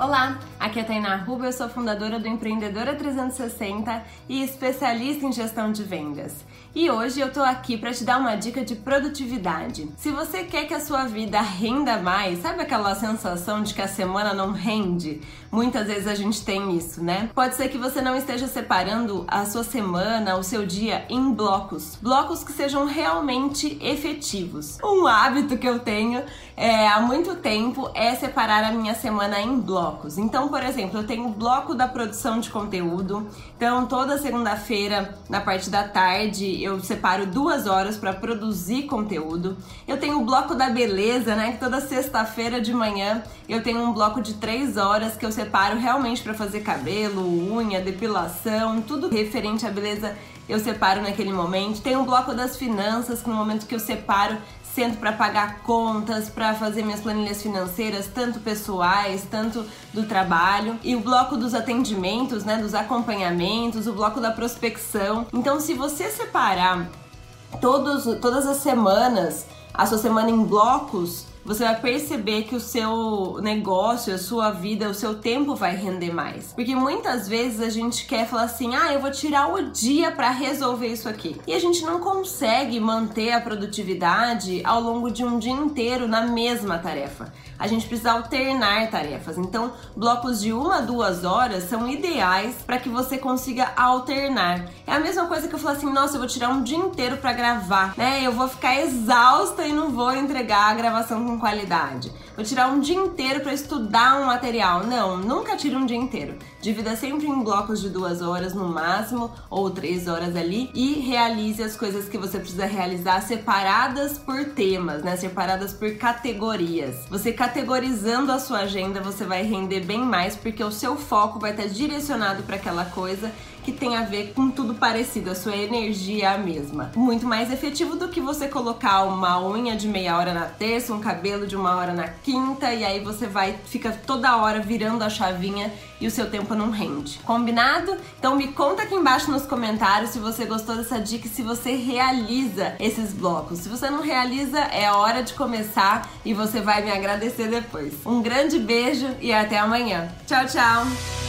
Olá, aqui é a Tainá Ruba, eu sou fundadora do Empreendedora 360 e especialista em gestão de vendas. E hoje eu tô aqui para te dar uma dica de produtividade. Se você quer que a sua vida renda mais, sabe aquela sensação de que a semana não rende? Muitas vezes a gente tem isso, né? Pode ser que você não esteja separando a sua semana, o seu dia em blocos, blocos que sejam realmente efetivos. Um hábito que eu tenho é, há muito tempo é separar a minha semana em blocos. Então, por exemplo, eu tenho o bloco da produção de conteúdo. Então, toda segunda-feira, na parte da tarde, eu separo duas horas para produzir conteúdo. Eu tenho o bloco da beleza, né? Que toda sexta-feira de manhã eu tenho um bloco de três horas que eu separo realmente para fazer cabelo, unha, depilação, tudo referente à beleza eu separo naquele momento. Tem um bloco das finanças, que no momento que eu separo, sento para pagar contas, para fazer minhas planilhas financeiras, tanto pessoais, tanto do trabalho, e o bloco dos atendimentos, né, dos acompanhamentos, o bloco da prospecção. Então, se você separar todos, todas as semanas, a sua semana em blocos, você vai perceber que o seu negócio, a sua vida, o seu tempo vai render mais. Porque muitas vezes a gente quer falar assim: "Ah, eu vou tirar o dia para resolver isso aqui". E a gente não consegue manter a produtividade ao longo de um dia inteiro na mesma tarefa. A gente precisa alternar tarefas. Então, blocos de uma a duas horas são ideais para que você consiga alternar. É a mesma coisa que eu falar assim: "Nossa, eu vou tirar um dia inteiro para gravar", né? Eu vou ficar exausta e não vou entregar a gravação com qualidade. Vou tirar um dia inteiro para estudar um material. Não, nunca tire um dia inteiro. Divida sempre em blocos de duas horas no máximo ou três horas ali e realize as coisas que você precisa realizar separadas por temas, né? Separadas por categorias. Você categorizando a sua agenda, você vai render bem mais porque o seu foco vai estar direcionado para aquela coisa que tem a ver com tudo parecido, a sua energia é a mesma. Muito mais efetivo do que você colocar uma unha de meia hora na terça, um cabelo de uma hora na quinta e aí você vai fica toda hora virando a chavinha e o seu tempo não rende. Combinado? Então me conta aqui embaixo nos comentários se você gostou dessa dica e se você realiza esses blocos. Se você não realiza, é hora de começar e você vai me agradecer depois. Um grande beijo e até amanhã. Tchau, tchau.